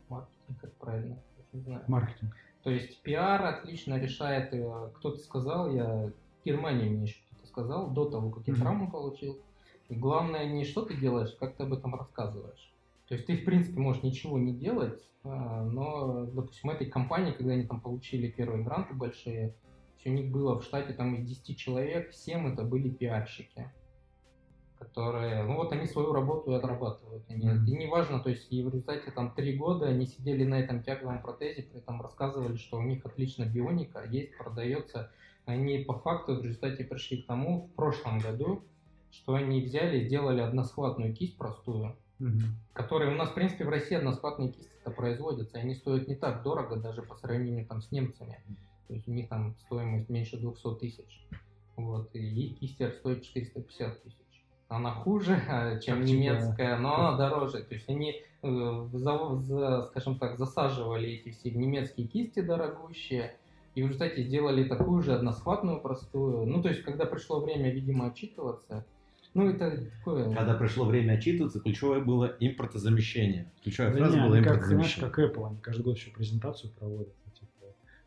маркетинг, как правильно, не знаю. Маркетинг. То есть пиар отлично решает, э, кто-то сказал, я в Германии мне еще кто-то сказал, до того, как я Мгм. травму получил. И главное не что ты делаешь, как ты об этом рассказываешь. То есть ты, в принципе, можешь ничего не делать, а, но, допустим, этой компании, когда они там получили первые гранты большие, у них было в штате там из 10 человек, 7 это были пиарщики, которые, ну вот они свою работу и отрабатывают. Они, Мгм. И неважно, то есть и в результате там три года они сидели на этом тяговом протезе, при этом рассказывали, что у них отлично бионика есть, продается. Они по факту в результате пришли к тому в прошлом году, что они взяли и сделали односхватную кисть простую, Мгм. которые у нас, в принципе, в России односхватные кисти-то производятся, и они стоят не так дорого даже по сравнению там с немцами. То есть у них там стоимость меньше 200 тысяч. Вот, и их кисти стоит 450 тысяч. Она хуже, а, чем Как немецкая, но она дороже. То есть они, э, в за- за- скажем так, засаживали эти все немецкие кисти дорогущие, и в результате сделали такую же односхватную простую. Ну, то есть, когда пришло время, видимо, отчитываться, ну, это такое... Когда пришло время отчитываться, ключевое было импортозамещение. Ключевая Да фраза не, была они как, знаешь, импортозамещение. как Apple, они каждый год еще презентацию проводят. Типа,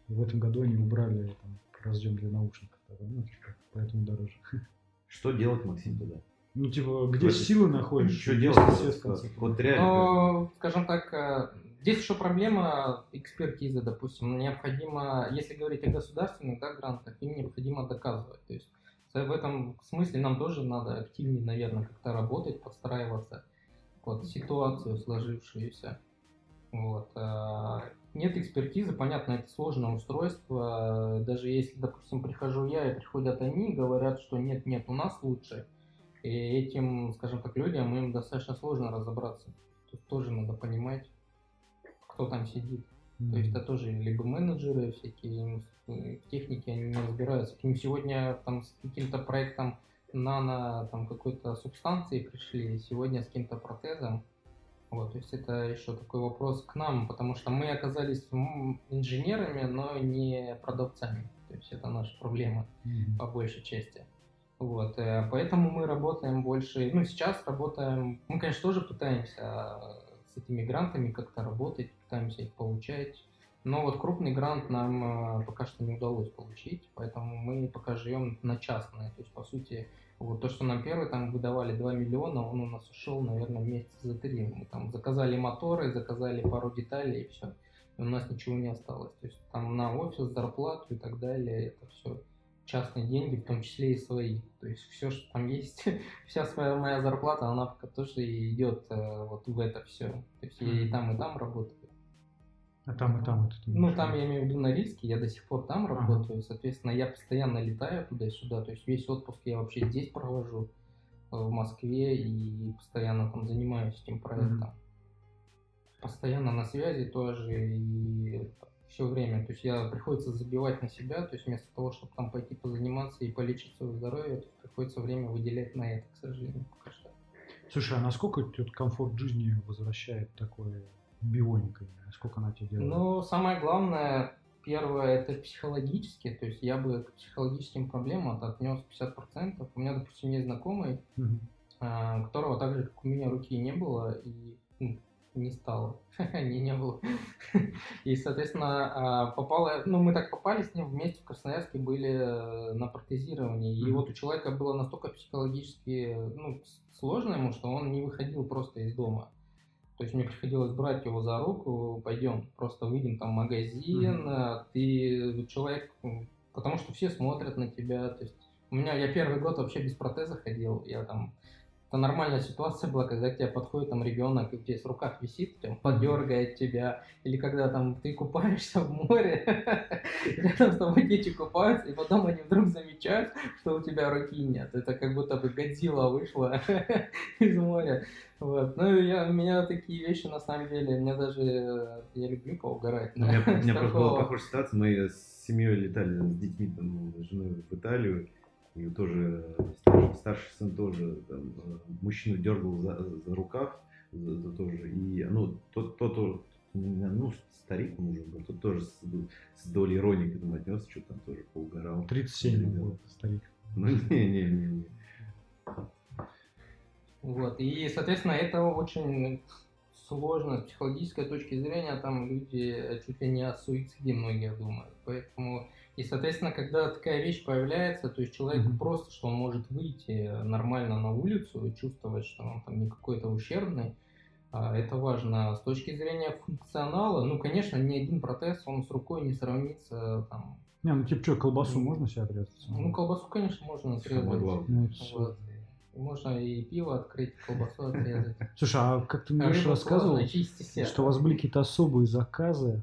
в этом году они убрали там, разъем для наушников. Ну, типа, поэтому дороже. Что делать, Максим, тогда? Ну, типа, где Это- силы находишь? Что есть делать? Вот реально. Но, скажем так, э, здесь еще проблема экспертизы, допустим. Необходимо, если говорить о государственных да, грантах, им необходимо доказывать. То есть в этом смысле нам тоже надо активнее, наверное, как-то работать, подстраиваться под ситуацию сложившуюся. Вот. а, Нет экспертизы, понятно, это сложное устройство. Даже если, допустим, прихожу я и приходят они, говорят, что нет, нет, у нас лучше. И этим, скажем так, людям им достаточно сложно разобраться. Тут тоже надо понимать, кто там сидит. То есть это тоже либо менеджеры всякие, в технике они не разбираются. К ним сегодня там с каким-то проектом нано там какой-то субстанции пришли, сегодня с каким-то протезом. Вот, то есть это еще такой вопрос к нам, потому что мы оказались инженерами, но не продавцами. То есть это наша проблема Мгм. по большей части. Вот, э, поэтому мы работаем больше, ну, сейчас работаем, мы, конечно, тоже пытаемся э, с этими грантами как-то работать, пытаемся их получать, но вот крупный грант нам э, пока что не удалось получить, поэтому мы пока живем на частное, то есть, по сути, вот то, что нам первый там выдавали 2 миллиона, он у нас ушел, наверное, месяца за три. Мы там заказали моторы, заказали пару деталей и все. И у нас ничего не осталось. То есть там на офис, зарплату и так далее, это все частные деньги, в том числе и свои. То есть все, что там есть, вся своя моя зарплата, она пока тоже и идет э, вот в это все. То есть я и там, и там работаю. А там и там это ты Ну, там я имею в виду на риске, я до сих пор там Ага. работаю, соответственно, я постоянно летаю туда-сюда, то есть весь отпуск я вообще здесь провожу, э, в Москве, и постоянно там занимаюсь этим проектом. Мгм. Постоянно на связи тоже, и все время, то есть я приходится забивать на себя, то есть вместо того, чтобы там пойти позаниматься и полечить свое здоровье, приходится время выделять на это, к сожалению, пока что. Слушай, а насколько вот комфорт жизни возвращает такое бионика? Насколько она тебе делает? Ну, самое главное, первое, это психологически, то есть я бы к психологическим проблемам отнес 50%. У меня, допустим, есть знакомый, Мгм. а, у которого так же, как у меня, руки не было и ну, не стало. не, не было. И, соответственно, а, попало, ну, мы так попали с ним вместе в Красноярске, были э, на протезировании. И вот у человека было настолько психологически ну, сложно ему, что он не выходил просто из дома. То есть мне приходилось брать его за руку, пойдем, просто выйдем там в магазин, а, ты человек, потому что все смотрят на тебя. То есть у меня, я первый год вообще без протеза ходил, я там это нормальная ситуация была, когда к тебе подходит там ребенок, и у тебя в руках висит, прям подергает тебя, или когда там ты купаешься в море, рядом с тобой дети купаются, и потом они вдруг замечают, что у тебя руки нет. Это как будто бы Годзилла вышла из моря. Вот. Ну, я, у меня такие вещи, на самом деле, мне даже, я люблю поугарать. У меня, у меня С просто была похожая ситуация. Мы с семьей летали с детьми, там, с женой в Италию. И тоже старший, старший сын тоже там, э, мужчину дергал за, за рукав за- за тоже. И ну, тот, тот, тот, ну, старик он уже был, тот тоже с, с долей иронии к этому отнесся, что там тоже поугарал. 37 Ребенок. был старик. Ну, не-не-не. Вот. И, соответственно, это очень сложно с психологической точки зрения. Там люди чуть ли не о суициде многие думают. Поэтому, и, соответственно, когда такая вещь появляется, то есть человек Мгм. просто, что он может выйти нормально на улицу и чувствовать, что он там не какой-то ущербный, а, это важно. С точки зрения функционала, ну, конечно, ни один протез, он с рукой не сравнится там. Не, ну типа что, колбасу можно себе отрезать? Ну, колбасу, конечно, можно отрезать. Ну. Вот. Можно и пиво открыть, колбасу отрезать. Слушай, а как ты мне А раньше рассказывал, что у вас были какие-то особые заказы?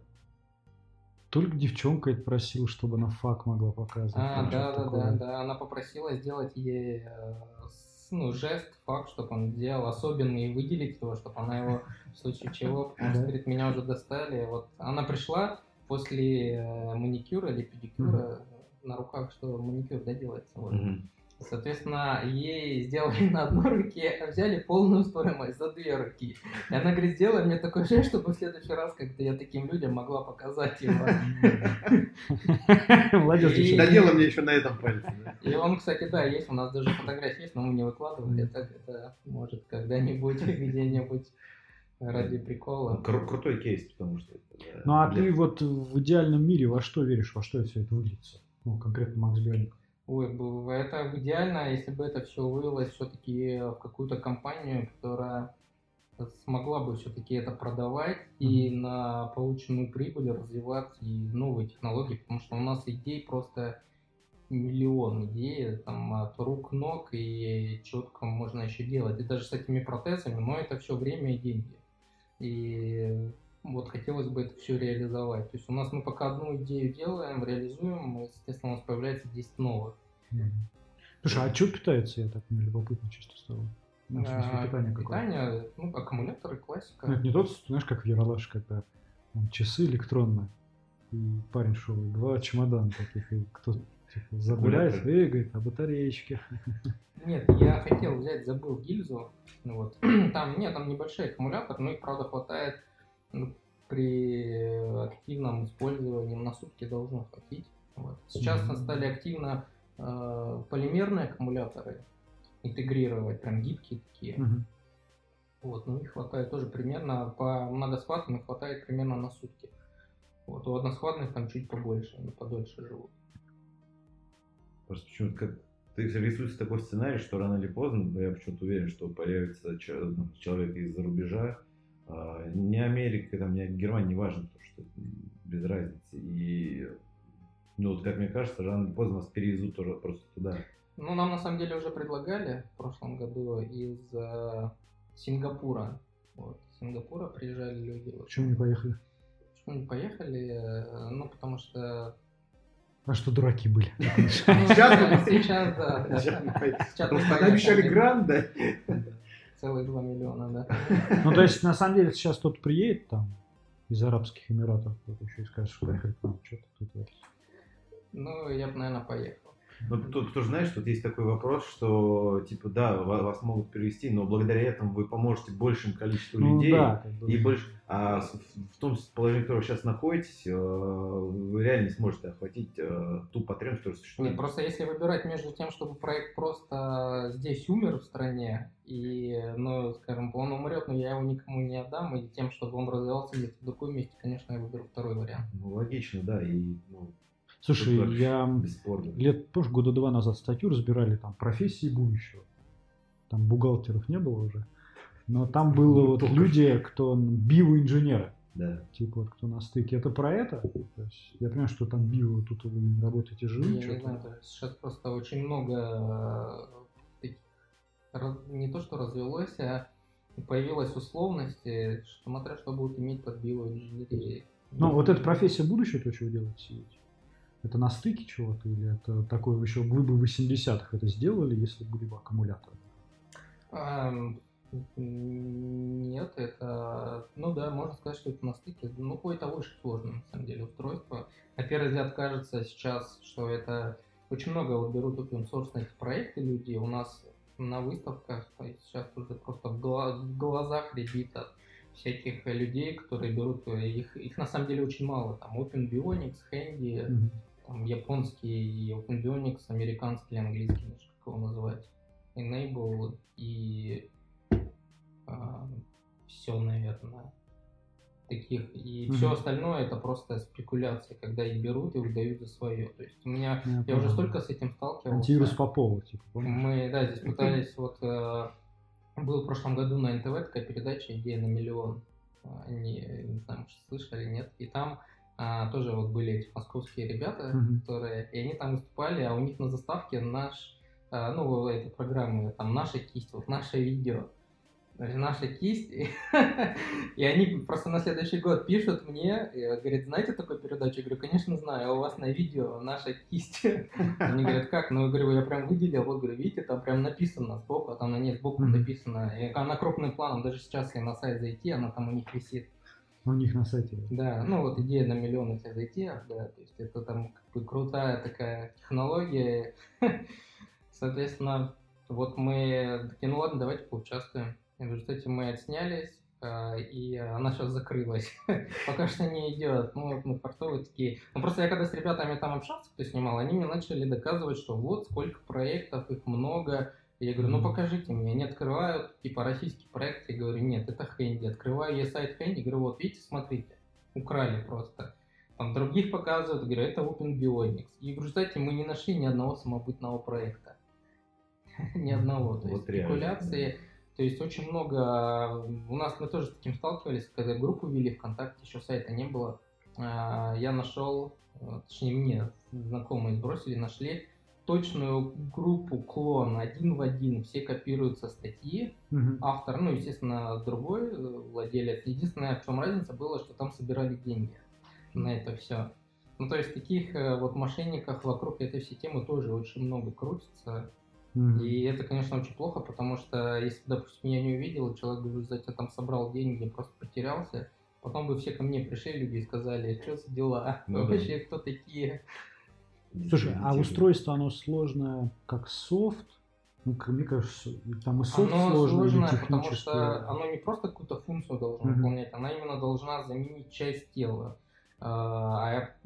Только девчонка это просила, чтобы она фак могла показывать. А, да, да, такое. да, да. Она попросила сделать ей э, ну, жест, факт, чтобы он делал особенный и выделить его, чтобы она его в случае чего, потому что, Да. говорит, меня уже достали. Вот она пришла после э, маникюра или педикюра на руках, что маникюр доделается. Вот. Мгм. Соответственно, ей сделали на одной руке, а взяли полную стоимость за две руки. И она говорит, сделай мне такой жест, чтобы в следующий раз, когда я таким людям могла показать его. Молодец. Доделай мне еще на этом пальце. И он, кстати, да, есть, у нас даже фотографии есть, но мы не выкладывали, так это может когда-нибудь где-нибудь ради прикола. Кру- Крутой кейс, потому что... это, Ну а ты вот в идеальном мире во что веришь, во что все это выльется? Ну, конкретно Макс Бионик. Ой, это идеально, если бы это все вылилось все-таки в какую-то компанию, которая смогла бы все-таки это продавать и на полученную прибыль развивать и новые технологии, потому что у нас идей просто миллион идей, там от рук, ног и четко можно еще делать. И даже с этими протезами, но это все время и деньги. И вот хотелось бы это все реализовать. То есть у нас мы пока одну идею делаем, реализуем, и, соответственно, у нас появляется 10 новых. Слушай, а что питается, я так мне любопытно чисто стало. Ну, в смысле, А, питание какое? питание, ну, аккумуляторы, классика. Ну, это не тот, знаешь, как в Яралаш, когда там, часы электронные, и парень шел, два чемодана таких, и кто типа, забирает, Аккумуляторы. и говорит, а батареечки. Нет, я хотел взять, забыл гильзу. Ну Вот. Там нет, там небольшой аккумулятор, но их, правда, хватает ну, при активном использовании на сутки должно хватить. Вот. Сейчас Мгм. стали активно э, полимерные аккумуляторы интегрировать, прям гибкие такие. Мгм. Вот, ну их хватает тоже примерно, по многосхватным их хватает примерно на сутки. Вот, у односхватных там чуть побольше, они подольше живут. Просто почему-то как ты рисуется такой сценарий, что рано или поздно, я почему-то уверен, что появится ну, человек из-за рубежа, не Америка, там, не Германия, неважно, потому что без разницы. И, ну, вот, как мне кажется, рано или поздно нас перевезут тоже просто туда. Ну, нам на самом деле уже предлагали в прошлом году из э, Сингапура. Вот, из Сингапура приезжали люди. Вот. Почему не поехали? Почему не поехали? Э, Ну, потому что... А что дураки были? ну, Сейчас да. да. Сейчас мы Просто обещали поехали. Целых 2 миллиона, да. Ну, то есть, на самом деле, сейчас кто-то приедет там из Арабских Эмиратов, кто-то еще и скажет, что к нам, что-то тут. вот. Ну, я бы, наверное, поехал. Ну, тут тоже, знаешь, тут есть такой вопрос, что, типа, да, ва- вас могут перевести, но благодаря этому вы поможете большему количеству Ну, людей. да. И больше, а в том положении, в котором вы сейчас находитесь, э, вы реально не сможете охватить э, ту потребность, которая существует. Нет, просто если выбирать между тем, чтобы проект просто здесь умер в стране, и, ну, скажем, он умрет, но я его никому не отдам, и тем, чтобы он развивался где-то в другом месте, конечно, я выберу второй вариант. Ну, логично, да, и ну, Слушай, тут я бесспорно. лет, тоже года два назад статью разбирали, там, профессии будущего. Там бухгалтеров не было уже. Но там было вот Только люди, кто биоинженеры. Да. Типа вот кто на стыке. Это про это? То есть, я понимаю, что там био, тут вы не работаете Я живым. не что-то. знаю, то есть сейчас просто очень много э, не то, что развелось, а появилась условность, э, что смотря что будут иметь под биоинженерией. Ну, вот эта профессия будущего, то, что вы делаете, сидите? Это на стыке чего-то или это такое еще вы бы в 80-х это сделали, если были бы аккумуляторы? Ам, Нет, это, ну да, можно сказать, что это на стыке. Ну, какое-то очень сложное, на самом деле, устройство. На первый взгляд кажется сейчас, что это очень много вот берут open source на эти проекты люди. У нас на выставках сейчас уже просто в, гла- в глазах рябит от всяких людей, которые берут, их, их на самом деле очень мало. Там Open Bionics, Handy, Мгм. Там японский Open Bionics, американский, английский, знаю, как его называть, Enable и все, наверное, таких. И все Мгм. остальное это просто спекуляция, когда их берут и выдают за свое. То есть у меня, Я я, уже столько с этим сталкивался. Антивирус Попова, типа, помнишь? Мы, да, здесь пытались, вот, э, был в прошлом году на НТВ такая передача «Идея на миллион». А, Они, не знаю, может, слышали, нет. И там а, тоже вот были эти московские ребята, Мгм. которые, и они там выступали, а у них на заставке наш, а, ну, этой программы, там, наша кисть, вот наше видео. Есть наша кисть. И они просто на следующий год пишут мне, и говорят, знаете такую передачу? Я говорю, конечно знаю, а у вас на видео наша кисть. Они говорят, как? Ну, я говорю, я прям выделил, вот, говорю, видите, там прям написано сбоку, а там на нет, сбоку написано. И она крупным планом, даже сейчас, если на сайт зайти, она там у них висит. У них на сайте. Да, ну вот идея на миллион, если зайти, да, то есть это там как бы крутая такая технология. Соответственно, вот мы такие, ну ладно, давайте поучаствуем. И в результате мы отснялись, а, и она сейчас закрылась. Пока что не идет. Ну, вот мы портовые такие. Ну, просто я когда с ребятами там общался, кто снимал, они мне начали доказывать, что вот сколько проектов, их много. Я говорю, ну покажите мне. Они открывают, типа, российский проект. Я говорю, нет, это Хэнди. Открываю я сайт Хэнди, говорю, вот, видите, смотрите. Украли просто. Там других показывают, говорю, это Open Bionics. И в результате мы не нашли ни одного самобытного проекта. Ни одного. То есть Вот реально, спекуляции. То есть очень много... У нас мы тоже с таким сталкивались, когда группу вели ВКонтакте, еще сайта не было. А, Я нашел, э, точнее мне знакомые сбросили, нашли точную группу клон один в один, все копируются статьи, Мгм. автор, ну, естественно, другой э, владелец. Единственное, в чем разница была, что там собирали деньги на это все. Ну, то есть таких э, вот мошенников вокруг этой всей темы тоже очень много крутится. Мгм. И это, конечно, очень плохо, потому что если, допустим, я не увидел, человек бы за тебя там собрал деньги, просто потерялся, потом бы все ко мне пришли люди и сказали, что за дела, Ну да. вообще кто такие? Слушай, а устройство, оно сложное как софт? Ну, как мне кажется, там и софт Оно сложный, или сложное, потому что оно не просто какую-то функцию должно Мгм. выполнять, она именно должна заменить часть тела. А я-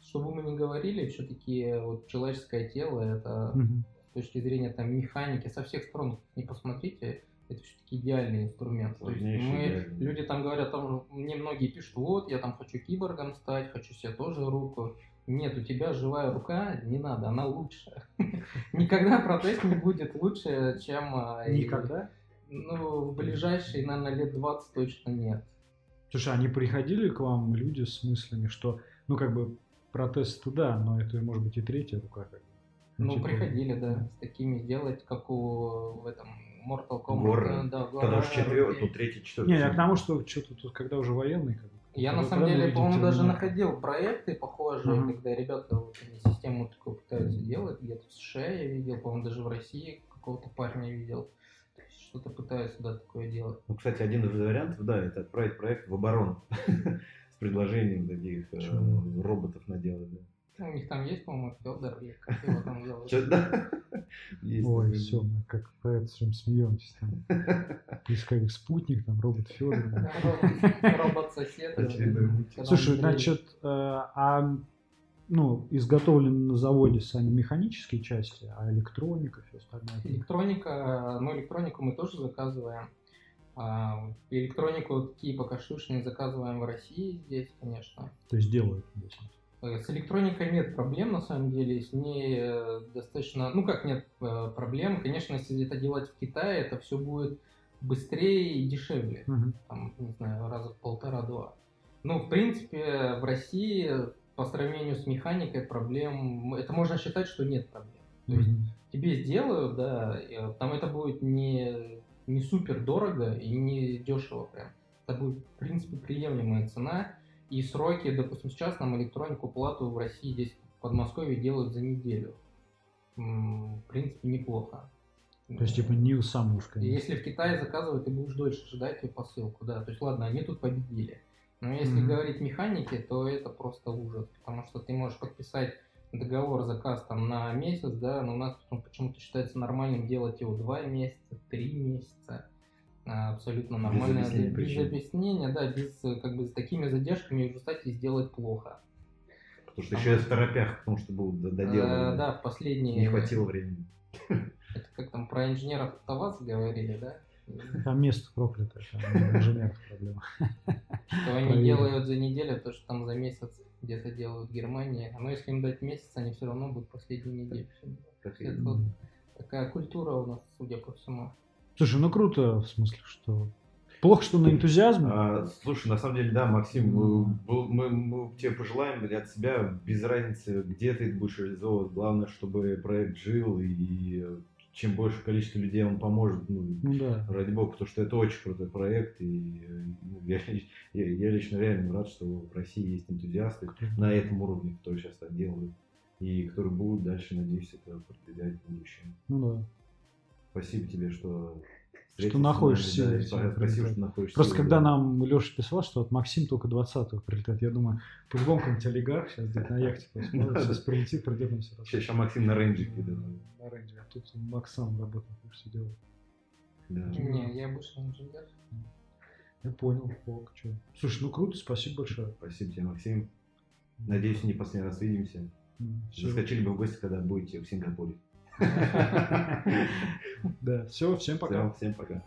что бы мы ни говорили, все-таки вот человеческое тело это Мгм. с точки зрения там механики со всех сторон не посмотрите, это все-таки идеальный инструмент. То есть мы, идеальный. люди там говорят, там, мне многие пишут, вот, я там хочу киборгом стать, хочу себе тоже руку. Нет, у тебя живая рука, не надо, она лучше. Никогда протез не будет лучше, чем... а, Никогда? Ну, в ближайшие, наверное, лет 20 точно нет. Слушай, они приходили к вам люди с мыслями, что, ну, как бы, протез туда, но это может быть и третья рука. Как бы. Ну, типа, приходили, да, с такими сделать, как у в этом Mortal Kombat. Горы. э, Да, Тогда уж горы, четвертый, ну, третий, четвертый. Не, я к тому, что что-то тут, когда уже военный, как Я на самом деле, по-моему, даже находил проекты похожие, Мгм. когда ребята вот, систему такую пытаются делать, где-то в США я видел, по-моему, даже в России какого-то парня видел. То есть Что-то пытаются, да, такое делать. Ну, кстати, один из вариантов, да, это отправить проект в оборону с предложением таких э, роботов наделать. Ну, У них там есть, по-моему, Федор, или как его там зовут. Есть Ой, такой. все, мы как по этому смеемся. Там. Поисковик спутник, там робот Федор. Робот- Робот-сосед. Слушай, значит, э, а ну, изготовлены на заводе сами механические части, а электроника, все остальное. Электроника, ну, электронику мы тоже заказываем. А, электронику такие пока заказываем в России здесь, конечно. То есть делают. здесь. Э, С электроникой нет проблем, на самом деле, с ней э, достаточно, ну как нет э, проблем, конечно, если это делать в Китае, это все будет быстрее и дешевле, Мгм. там, не знаю, раза в полтора-два. Ну, в принципе, в России по сравнению с механикой проблем, это можно считать, что нет проблем. То есть Мгм. тебе сделают, да, там это будет не, не супер дорого и не дешево прям. Это будет, в принципе, приемлемая цена. И сроки, допустим, сейчас нам электронику плату в России здесь в Подмосковье делают за неделю. В принципе, неплохо. То есть, типа, не сам уж, И конечно. Если в Китае заказывать, ты будешь дольше ждать ее посылку, да. То есть, ладно, они тут победили. Но если Мгм. говорить механики, то это просто ужас. Потому что ты можешь подписать договор, заказ там на месяц, да, но у нас потом почему-то считается нормальным делать его два месяца, три месяца. А, Абсолютно нормально. объяснения без причин. объяснения, да, без э, как бы с такими задержками уже стать и сделать плохо. Потому что еще я в торопях, потому что будут д- доделывать. А, да, в последние... Не хватило времени. Это как там про инженеров АвтоВАЗ говорили, да? Там место проклятое, там инженерная проблема. Что они Проверим. делают за неделю, то, что там за месяц где-то делают в Германии. Но если им дать месяц, они все равно будут последние недели. делать. Так и- Это вот такая культура у нас, судя по всему. Слушай, ну круто, в смысле, что... Плохо, что на энтузиазме. А, слушай, на самом деле, да, Максим, мы, мы- мы тебе пожелаем от себя, без разницы, где ты это будешь реализовывать, главное, чтобы проект жил, и чем больше количество людей он поможет, ну, Ну да. ради бога, потому что это очень крутой проект, и ну, я, я- я лично реально рад, что в России есть энтузиасты на этом уровне, которые сейчас так делают, и которые будут дальше, надеюсь, это продвигать в будущем. Ну да. Спасибо тебе, что Что встретился находишь с нами, силы да, спасибо, что находишь Просто когда да. нам Леша писал, что от Максим только 20-го прилетает, я думаю, по-любому какой-нибудь олигарх сейчас где-то на яхте посмотрит, сейчас прилетит, придет нам все Сейчас, сейчас Максим на рейнджик едет. На рейнджере, а тут Макс сам работает, все делает. Да. Не, я больше инженер. Я понял, ок, что. Слушай, ну круто, спасибо большое. Спасибо тебе, Максим. Надеюсь, не последний раз видимся. Заскочили бы в гости, когда будете в Сингапуре. Да, все, всем пока. Всем пока.